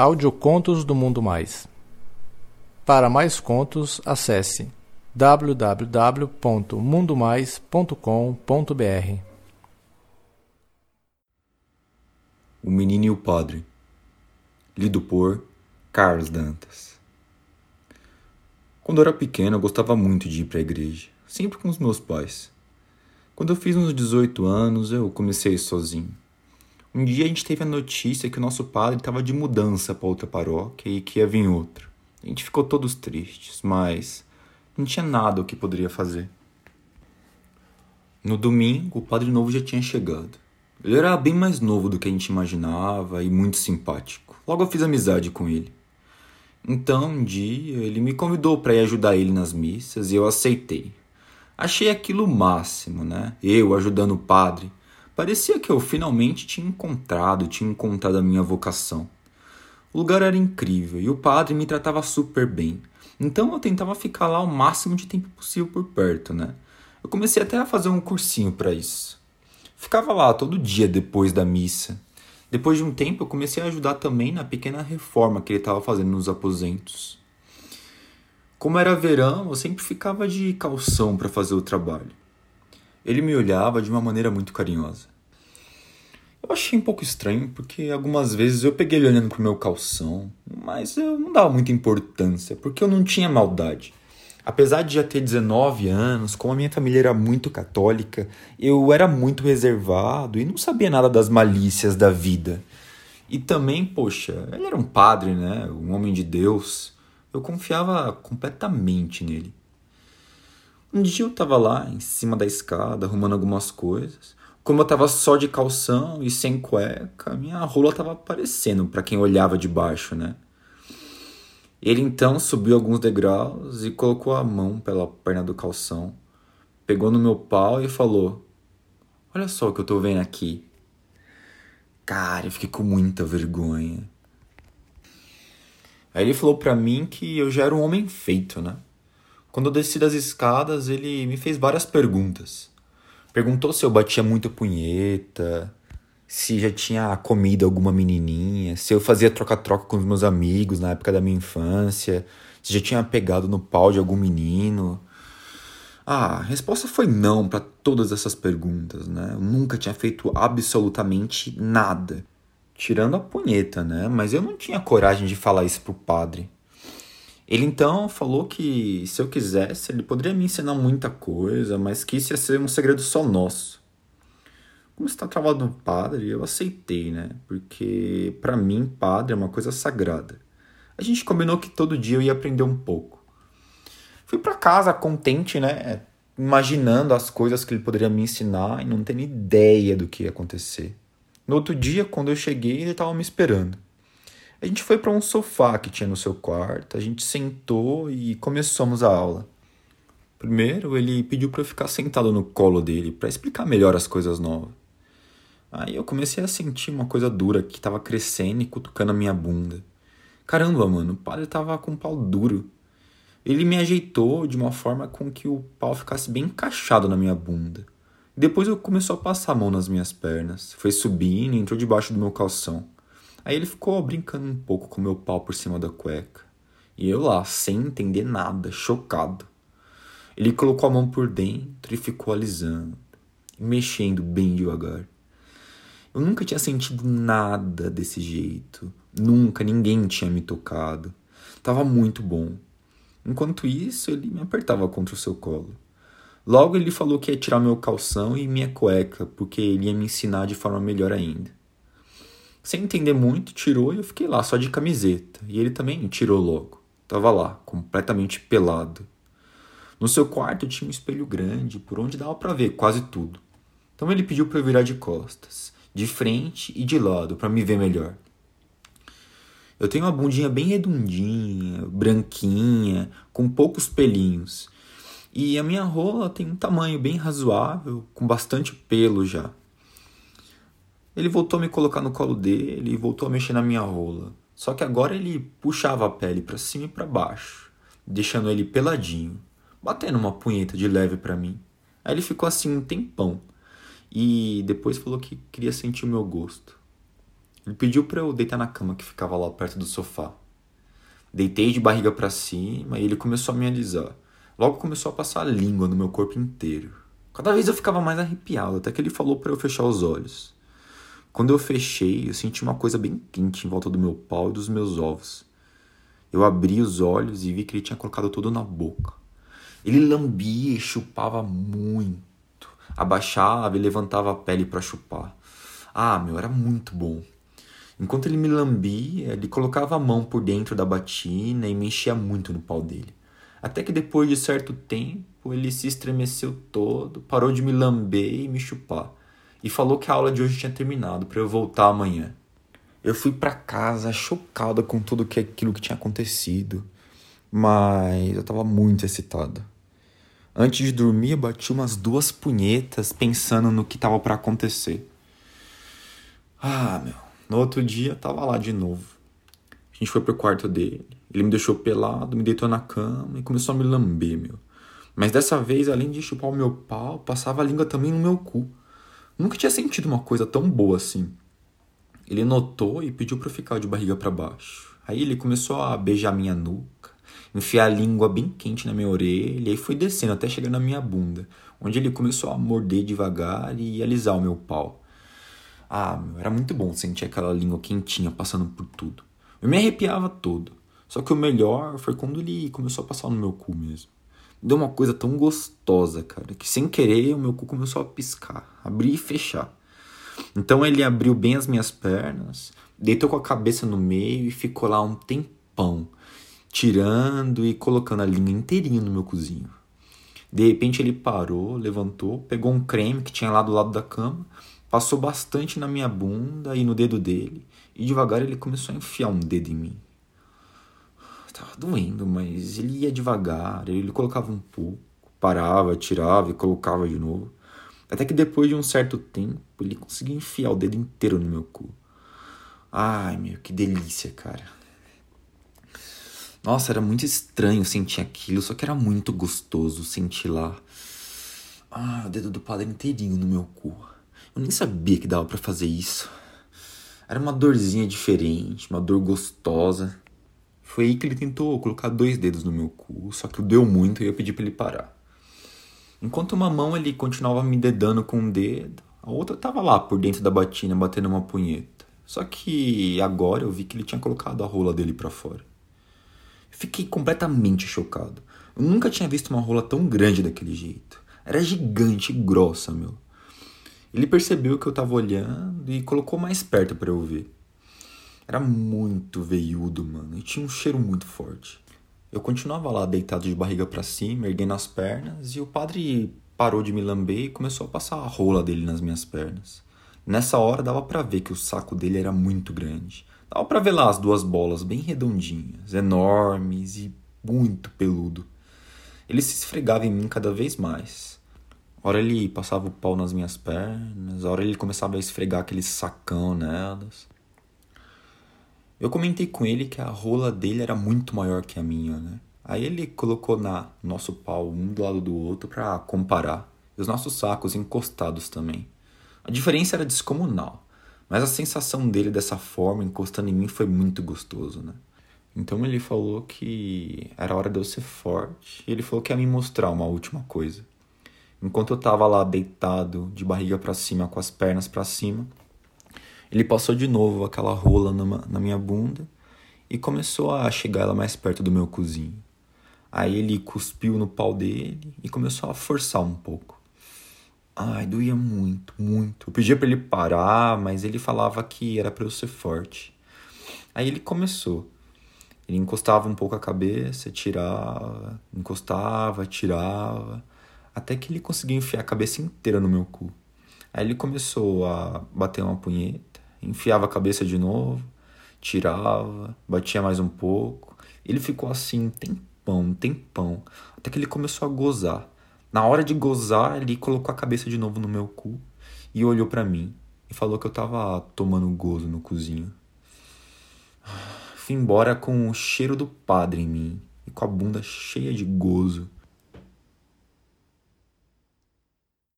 Audiocontos do Mundo Mais. Para mais contos, acesse www.mundomais.com.br. O Menino e o Padre. Lido por Carlos Dantas. Quando eu era pequeno, eu gostava muito de ir para a igreja, sempre com os meus pais. Quando eu fiz uns 18 anos, eu comecei sozinho. Um dia a gente teve a notícia que o nosso padre estava de mudança para outra paróquia e que ia vir outra. A gente ficou todos tristes, mas não tinha nada o que poderia fazer. No domingo, o padre novo já tinha chegado. Ele era bem mais novo do que a gente imaginava e muito simpático. Logo eu fiz amizade com ele. Então, um dia, ele me convidou para ir ajudar ele nas missas e eu aceitei. Achei aquilo o máximo, né? Eu ajudando o padre Parecia que eu finalmente tinha encontrado, tinha encontrado a minha vocação. O lugar era incrível e o padre me tratava super bem. Então eu tentava ficar lá o máximo de tempo possível por perto, né? Eu comecei até a fazer um cursinho para isso. Ficava lá todo dia depois da missa. Depois de um tempo eu comecei a ajudar também na pequena reforma que ele estava fazendo nos aposentos. Como era verão, eu sempre ficava de calção para fazer o trabalho. Ele me olhava de uma maneira muito carinhosa. Eu achei um pouco estranho, porque algumas vezes eu peguei ele olhando pro meu calção, mas eu não dava muita importância, porque eu não tinha maldade. Apesar de já ter 19 anos, como a minha família era muito católica, eu era muito reservado e não sabia nada das malícias da vida. E também, poxa, ele era um padre, né? Um homem de Deus. Eu confiava completamente nele. Um dia eu tava lá em cima da escada arrumando algumas coisas como eu tava só de calção e sem cueca, minha rola tava aparecendo para quem olhava de baixo, né? Ele então subiu alguns degraus e colocou a mão pela perna do calção, pegou no meu pau e falou: Olha só o que eu tô vendo aqui. Cara, eu fiquei com muita vergonha. Aí ele falou para mim que eu já era um homem feito, né? Quando eu desci das escadas, ele me fez várias perguntas. Perguntou se eu batia muito punheta, se já tinha comido alguma menininha, se eu fazia troca-troca com os meus amigos na época da minha infância, se já tinha pegado no pau de algum menino. Ah, a resposta foi não para todas essas perguntas, né? Eu nunca tinha feito absolutamente nada. Tirando a punheta, né? Mas eu não tinha coragem de falar isso pro padre. Ele então falou que se eu quisesse, ele poderia me ensinar muita coisa, mas que isso ia ser um segredo só nosso. Como está travado no padre, eu aceitei, né? Porque para mim, padre é uma coisa sagrada. A gente combinou que todo dia eu ia aprender um pouco. Fui para casa contente, né? Imaginando as coisas que ele poderia me ensinar e não tendo ideia do que ia acontecer. No outro dia, quando eu cheguei, ele estava me esperando. A gente foi para um sofá que tinha no seu quarto, a gente sentou e começamos a aula. Primeiro, ele pediu para eu ficar sentado no colo dele para explicar melhor as coisas novas. Aí eu comecei a sentir uma coisa dura que estava crescendo e cutucando a minha bunda. Caramba, mano, o padre tava com um pau duro. Ele me ajeitou de uma forma com que o pau ficasse bem encaixado na minha bunda. Depois eu começou a passar a mão nas minhas pernas, foi subindo e entrou debaixo do meu calção. Aí ele ficou brincando um pouco com meu pau por cima da cueca. E eu lá, sem entender nada, chocado. Ele colocou a mão por dentro e ficou alisando, mexendo bem devagar. Eu nunca tinha sentido nada desse jeito. Nunca ninguém tinha me tocado. Tava muito bom. Enquanto isso, ele me apertava contra o seu colo. Logo ele falou que ia tirar meu calção e minha cueca, porque ele ia me ensinar de forma melhor ainda. Sem entender muito, tirou e eu fiquei lá só de camiseta. E ele também tirou logo. Tava lá, completamente pelado. No seu quarto tinha um espelho grande, por onde dava para ver quase tudo. Então ele pediu para eu virar de costas, de frente e de lado, para me ver melhor. Eu tenho uma bundinha bem redondinha, branquinha, com poucos pelinhos. E a minha rola tem um tamanho bem razoável, com bastante pelo já. Ele voltou a me colocar no colo dele e voltou a mexer na minha rola. Só que agora ele puxava a pele para cima e para baixo, deixando ele peladinho, batendo uma punheta de leve para mim. Aí ele ficou assim um tempão e depois falou que queria sentir o meu gosto. Ele pediu para eu deitar na cama que ficava lá perto do sofá. Deitei de barriga para cima e ele começou a me alisar. Logo começou a passar a língua no meu corpo inteiro. Cada vez eu ficava mais arrepiado, até que ele falou para eu fechar os olhos. Quando eu fechei, eu senti uma coisa bem quente em volta do meu pau e dos meus ovos. Eu abri os olhos e vi que ele tinha colocado tudo na boca. Ele lambia e chupava muito. Abaixava e levantava a pele para chupar. Ah, meu, era muito bom. Enquanto ele me lambia, ele colocava a mão por dentro da batina e me enchia muito no pau dele. Até que depois de certo tempo, ele se estremeceu todo, parou de me lamber e me chupar. E falou que a aula de hoje tinha terminado para eu voltar amanhã. Eu fui para casa chocada com tudo que aquilo que tinha acontecido, mas eu estava muito excitado. Antes de dormir, bati umas duas punhetas pensando no que estava para acontecer. Ah, meu. No outro dia, tava lá de novo. A gente foi pro quarto dele. Ele me deixou pelado, me deitou na cama e começou a me lamber, meu. Mas dessa vez, além de chupar o meu pau, passava a língua também no meu cu. Nunca tinha sentido uma coisa tão boa assim. Ele notou e pediu para ficar de barriga para baixo. Aí ele começou a beijar minha nuca, enfiar a língua bem quente na minha orelha e foi descendo até chegar na minha bunda, onde ele começou a morder devagar e alisar o meu pau. Ah, meu, era muito bom sentir aquela língua quentinha passando por tudo. Eu me arrepiava todo. Só que o melhor foi quando ele começou a passar no meu cu mesmo. Deu uma coisa tão gostosa, cara, que sem querer o meu cu começou a piscar, abrir e fechar. Então ele abriu bem as minhas pernas, deitou com a cabeça no meio e ficou lá um tempão, tirando e colocando a língua inteirinha no meu cozinho. De repente ele parou, levantou, pegou um creme que tinha lá do lado da cama Passou bastante na minha bunda e no dedo dele, e devagar ele começou a enfiar um dedo em mim. Tava doendo, mas ele ia devagar, ele colocava um pouco, parava, tirava e colocava de novo. Até que depois de um certo tempo, ele conseguia enfiar o dedo inteiro no meu cu. Ai, meu, que delícia, cara. Nossa, era muito estranho sentir aquilo, só que era muito gostoso sentir lá. Ah, o dedo do padre inteirinho no meu cu. Eu nem sabia que dava para fazer isso. Era uma dorzinha diferente, uma dor gostosa. Foi aí que ele tentou colocar dois dedos no meu cu, só que deu muito e eu pedi para ele parar. Enquanto uma mão ele continuava me dedando com um dedo, a outra tava lá por dentro da batina batendo uma punheta. Só que agora eu vi que ele tinha colocado a rola dele para fora. Fiquei completamente chocado. Eu nunca tinha visto uma rola tão grande daquele jeito. Era gigante e grossa, meu. Ele percebeu que eu tava olhando e colocou mais perto para eu ver. Era muito veiudo, mano, e tinha um cheiro muito forte. Eu continuava lá deitado de barriga para cima, erguendo as pernas, e o padre parou de me lamber e começou a passar a rola dele nas minhas pernas. Nessa hora dava para ver que o saco dele era muito grande. Dava para ver lá as duas bolas bem redondinhas, enormes e muito peludo. Ele se esfregava em mim cada vez mais. A hora ele passava o pau nas minhas pernas, a hora ele começava a esfregar aquele sacão nelas. Eu comentei com ele que a rola dele era muito maior que a minha, né? Aí ele colocou na nosso pau um do lado do outro para comparar, e os nossos sacos encostados também. A diferença era descomunal, mas a sensação dele dessa forma encostando em mim foi muito gostoso, né? Então ele falou que era hora de eu ser forte, e ele falou que ia me mostrar uma última coisa. Enquanto eu estava lá deitado, de barriga para cima, com as pernas para cima, ele passou de novo aquela rola numa, na minha bunda e começou a chegar ela mais perto do meu cozinho. Aí ele cuspiu no pau dele e começou a forçar um pouco. Ai, doía muito, muito. Eu pedia para ele parar, mas ele falava que era para eu ser forte. Aí ele começou. Ele encostava um pouco a cabeça, tirava, encostava, tirava até que ele conseguiu enfiar a cabeça inteira no meu cu. Aí ele começou a bater uma punheta, enfiava a cabeça de novo, tirava, batia mais um pouco. Ele ficou assim um tempão, um tempão, até que ele começou a gozar. Na hora de gozar, ele colocou a cabeça de novo no meu cu e olhou para mim e falou que eu tava tomando gozo no cozinho. Fui embora com o cheiro do padre em mim e com a bunda cheia de gozo.